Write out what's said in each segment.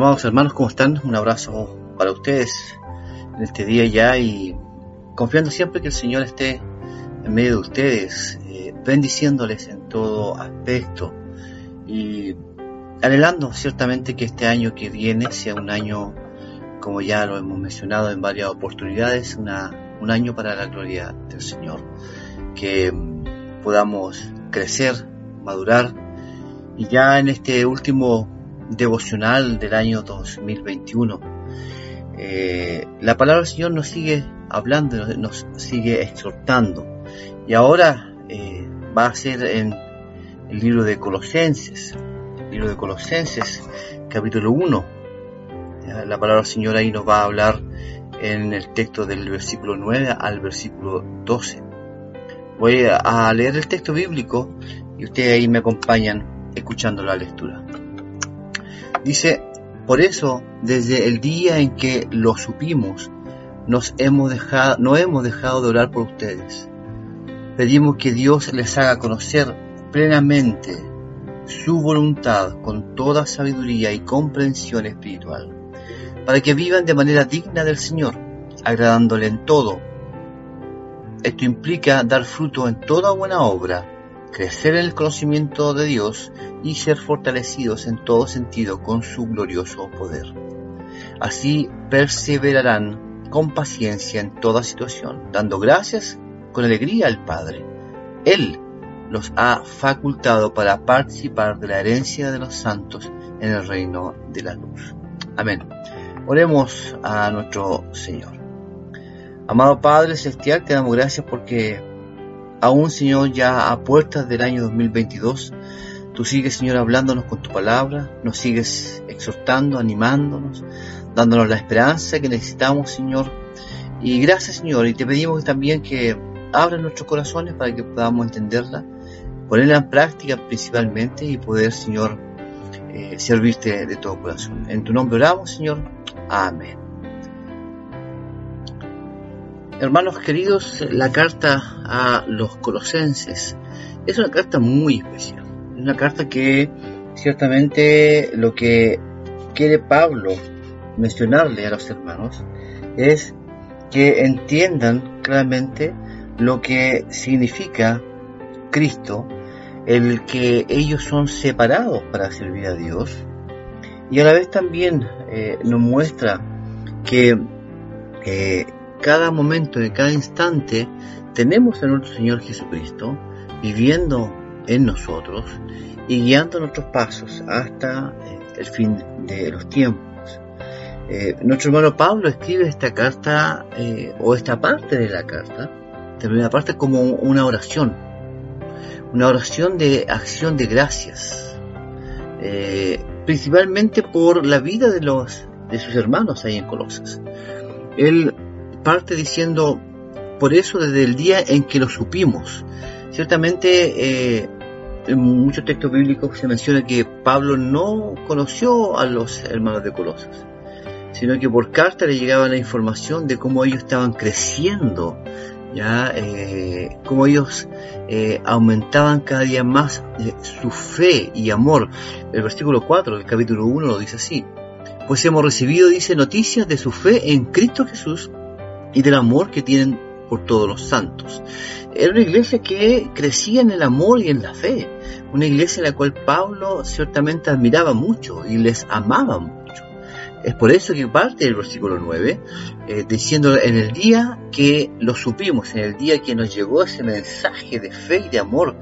Amados hermanos, ¿cómo están? Un abrazo para ustedes en este día ya y confiando siempre que el Señor esté en medio de ustedes, eh, bendiciéndoles en todo aspecto y anhelando ciertamente que este año que viene sea un año, como ya lo hemos mencionado en varias oportunidades, una, un año para la gloria del Señor, que podamos crecer, madurar y ya en este último devocional del año 2021, eh, la palabra del Señor nos sigue hablando, nos sigue exhortando. Y ahora eh, va a ser en el libro de Colosenses, libro de Colosenses, capítulo 1. La palabra del Señor ahí nos va a hablar en el texto del versículo 9 al versículo 12. Voy a leer el texto bíblico y ustedes ahí me acompañan escuchando la lectura. Dice, por eso, desde el día en que lo supimos, nos hemos dejado, no hemos dejado de orar por ustedes. Pedimos que Dios les haga conocer plenamente su voluntad con toda sabiduría y comprensión espiritual, para que vivan de manera digna del Señor, agradándole en todo. Esto implica dar fruto en toda buena obra, crecer en el conocimiento de Dios y ser fortalecidos en todo sentido con su glorioso poder. Así perseverarán con paciencia en toda situación, dando gracias con alegría al Padre. Él los ha facultado para participar de la herencia de los santos en el reino de la luz. Amén. Oremos a nuestro Señor. Amado Padre Celestial, te damos gracias porque aún Señor ya a puertas del año 2022, tú sigues Señor hablándonos con tu palabra, nos sigues exhortando, animándonos, dándonos la esperanza que necesitamos Señor. Y gracias Señor, y te pedimos también que abra nuestros corazones para que podamos entenderla, ponerla en práctica principalmente y poder Señor eh, servirte de todo corazón. En tu nombre oramos Señor. Amén. Hermanos queridos, la carta a los colosenses es una carta muy especial. Es una carta que ciertamente lo que quiere Pablo mencionarle a los hermanos es que entiendan claramente lo que significa Cristo, el que ellos son separados para servir a Dios, y a la vez también eh, nos muestra que eh, cada momento, de cada instante, tenemos a nuestro Señor Jesucristo viviendo en nosotros y guiando nuestros pasos hasta eh, el fin de los tiempos. Eh, nuestro hermano Pablo escribe esta carta eh, o esta parte de la carta, de primera parte como una oración, una oración de acción de gracias, principalmente por la vida de los de sus hermanos ahí en Colosas. Él parte diciendo, por eso desde el día en que lo supimos. Ciertamente, eh, en muchos textos bíblicos se menciona que Pablo no conoció a los hermanos de Colosas, sino que por carta le llegaba la información de cómo ellos estaban creciendo, ya eh, cómo ellos eh, aumentaban cada día más su fe y amor. El versículo 4 del capítulo 1 lo dice así. Pues hemos recibido, dice, noticias de su fe en Cristo Jesús y del amor que tienen por todos los santos. Era una iglesia que crecía en el amor y en la fe, una iglesia en la cual Pablo ciertamente admiraba mucho y les amaba mucho. Es por eso que parte del versículo 9, eh, diciendo en el día que lo supimos, en el día que nos llegó ese mensaje de fe y de amor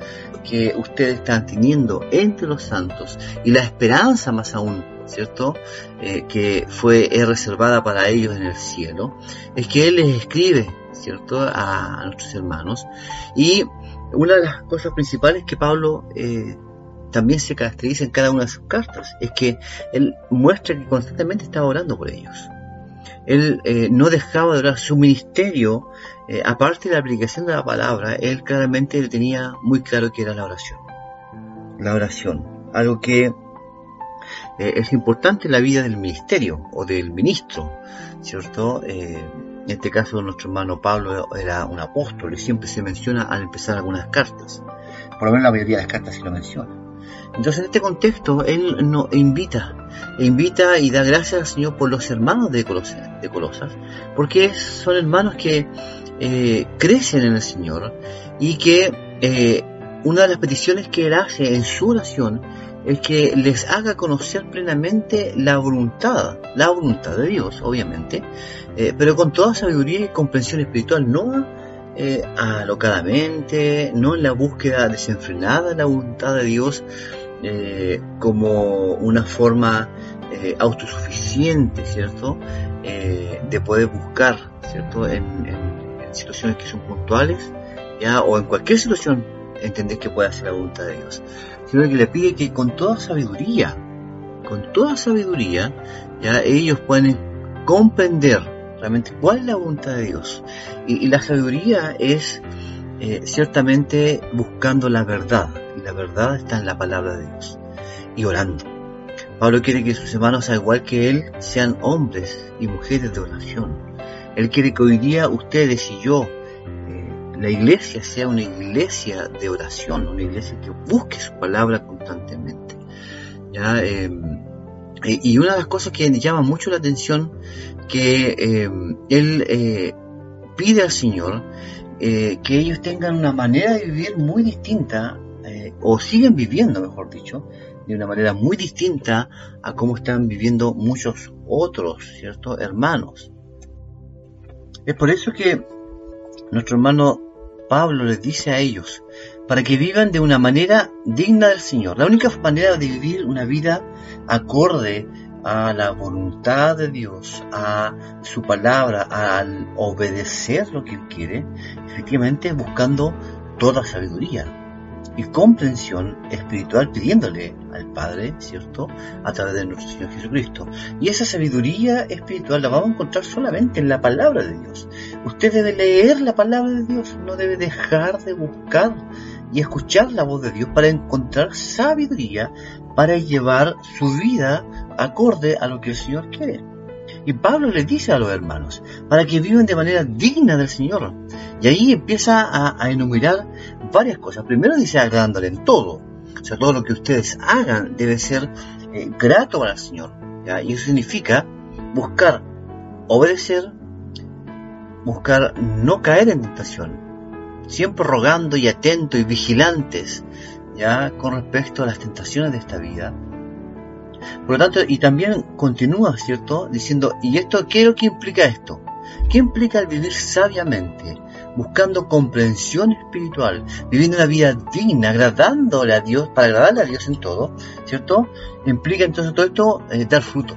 que ustedes están teniendo entre los santos y la esperanza más aún ¿cierto? Eh, que fue reservada para ellos en el cielo, es que Él les escribe, ¿cierto? A, nuestros hermanos. Y una de las cosas principales que Pablo eh, también se caracteriza en cada una de sus cartas es que Él muestra que constantemente estaba orando por ellos. Él eh, no dejaba de orar su ministerio, aparte de la aplicación de la palabra, él claramente tenía muy claro que era la oración. La oración, algo que eh, es importante la vida del ministerio o del ministro, ¿cierto? Eh, en este caso nuestro hermano Pablo era un apóstol y siempre se menciona al empezar algunas cartas. Por lo menos la mayoría de las cartas se lo menciona. Entonces en este contexto Él nos invita, invita y da gracias al Señor por los hermanos de Colosas, porque son hermanos que eh, crecen en el Señor y que una de las peticiones que Él hace en su oración es que les haga conocer plenamente la voluntad, la voluntad de Dios, obviamente, eh, pero con toda sabiduría y comprensión espiritual, no eh, alocadamente, no en la búsqueda desenfrenada de la voluntad de Dios eh, como una forma autosuficiente, ¿cierto? de poder buscar, ¿cierto? En, en, situaciones que son puntuales, ya, o en cualquier situación, entender que puede ser la voluntad de Dios sino que le pide que con toda sabiduría, con toda sabiduría, ya ellos pueden comprender realmente cuál es la voluntad de Dios. Y, la sabiduría es eh, ciertamente buscando la verdad, y la verdad está en la palabra de Dios, y orando. Pablo quiere que sus hermanos, al igual que él, sean hombres y mujeres de oración. Él quiere que hoy día ustedes y yo la iglesia sea una iglesia de oración, una iglesia que busque su palabra constantemente. Em, y una de las cosas que llama mucho la atención, que em, él eh, pide al Señor eh, que ellos tengan una manera de vivir muy distinta, eh, o siguen viviendo, mejor dicho, de una manera muy distinta a cómo están viviendo muchos otros, ¿cierto? Hermanos. Es por eso que nuestro hermano Pablo les dice a ellos, para que vivan de una manera digna del Señor. La única manera de vivir una vida acorde a la voluntad de Dios, a su palabra, al obedecer lo que Él quiere, efectivamente buscando toda sabiduría y comprensión espiritual pidiéndole al Padre, ¿cierto? A través de nuestro Señor Jesucristo. Y esa sabiduría espiritual la vamos a encontrar solamente en la palabra de Dios. Usted debe leer la palabra de Dios, no debe dejar de buscar y escuchar la voz de Dios para encontrar sabiduría para llevar su vida acorde a lo que el Señor quiere. Y Pablo le dice a los hermanos, para que vivan de manera digna del Señor. Y ahí empieza a, enumerar varias cosas. Primero dice agradándole en todo. O sea, todo lo que ustedes hagan debe ser eh, grato para el Señor. Y eso significa buscar obedecer, buscar no caer en tentación, siempre rogando y atento y vigilantes ya con respecto a las tentaciones de esta vida por lo tanto, y también continúa, ¿cierto? Diciendo, ¿y esto qué es lo que implica esto? ¿Qué implica el vivir sabiamente? Buscando comprensión espiritual, viviendo una vida digna, agradándole a Dios, para agradarle a Dios en todo, ¿cierto? Implica entonces todo esto eh, dar fruto.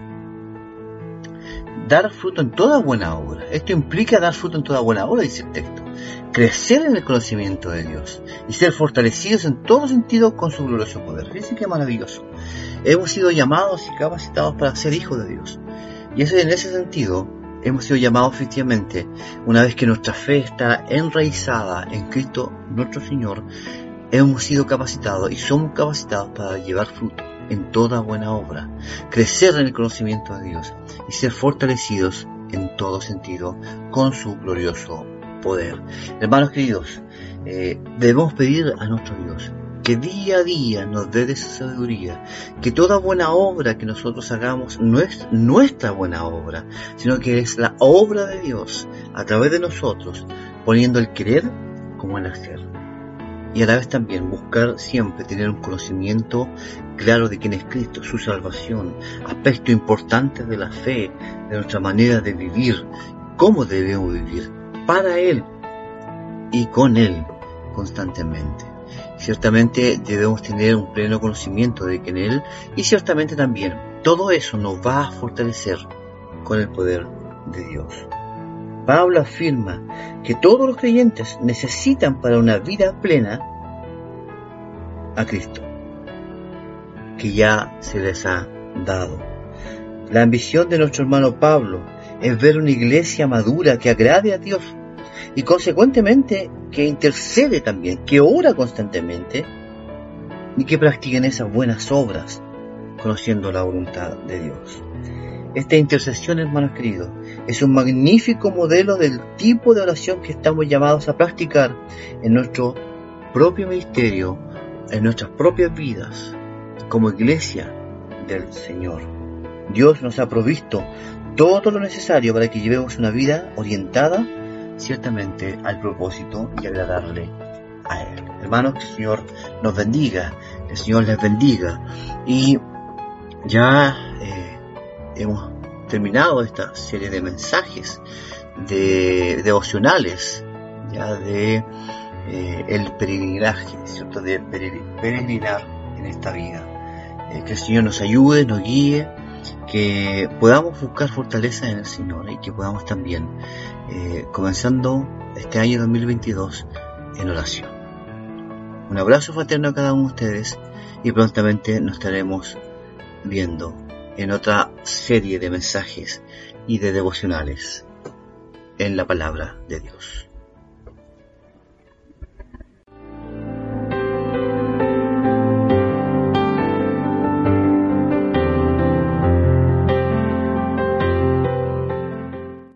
Dar fruto en toda buena obra. Esto implica dar fruto en toda buena obra, dice el texto. Crecer en el conocimiento de Dios y ser fortalecidos en todo sentido con su glorioso poder. Fíjense qué maravilloso hemos sido llamados y capacitados para ser hijos de Dios. Y en ese sentido, hemos sido llamados efectivamente, una vez que nuestra fe está enraizada en Cristo nuestro Señor, hemos sido capacitados y somos capacitados para llevar fruto en toda buena obra, crecer en el conocimiento de Dios y ser fortalecidos en todo sentido con su glorioso poder. Hermanos queridos, eh, debemos pedir a nuestro Dios que día a día nos dé de su sabiduría, que toda buena obra que nosotros hagamos no es nuestra buena obra, sino que es la obra de Dios a través de nosotros, poniendo el querer como el hacer. Y a la vez también buscar siempre tener un conocimiento claro de quién es Cristo, su salvación, aspectos importantes de la fe, de nuestra manera de vivir, cómo debemos vivir, para Él y con Él constantemente. Ciertamente debemos tener un pleno conocimiento de que en Él y ciertamente también todo eso nos va a fortalecer con el poder de Dios. Pablo afirma que todos los creyentes necesitan para una vida plena a Cristo, que ya se les ha dado. La ambición de nuestro hermano Pablo es ver una iglesia madura que agrade a Dios y consecuentemente que intercede también, que ora constantemente y que practiquen esas buenas obras conociendo la voluntad de Dios. Esta intercesión, hermanos queridos, es un magnífico modelo del tipo de oración que estamos llamados a practicar en nuestro propio ministerio, en nuestras propias vidas, como iglesia del Señor. Dios nos ha provisto todo lo necesario para que llevemos una vida orientada ciertamente al propósito y agradarle a Él. Hermanos, que el Señor nos bendiga, que el Señor les bendiga. Y ya eh, hemos terminado esta serie de mensajes de devocionales, ya de eh, el peregrinaje, ¿cierto? De peregrinar en esta vida. Eh, que el Señor nos ayude, nos guíe, que podamos buscar fortaleza en el Señor y que podamos también, eh, comenzando este año 2022, en oración. Un abrazo fraterno a cada uno de ustedes y prontamente nos estaremos viendo en otra serie de mensajes y de devocionales en la palabra de Dios.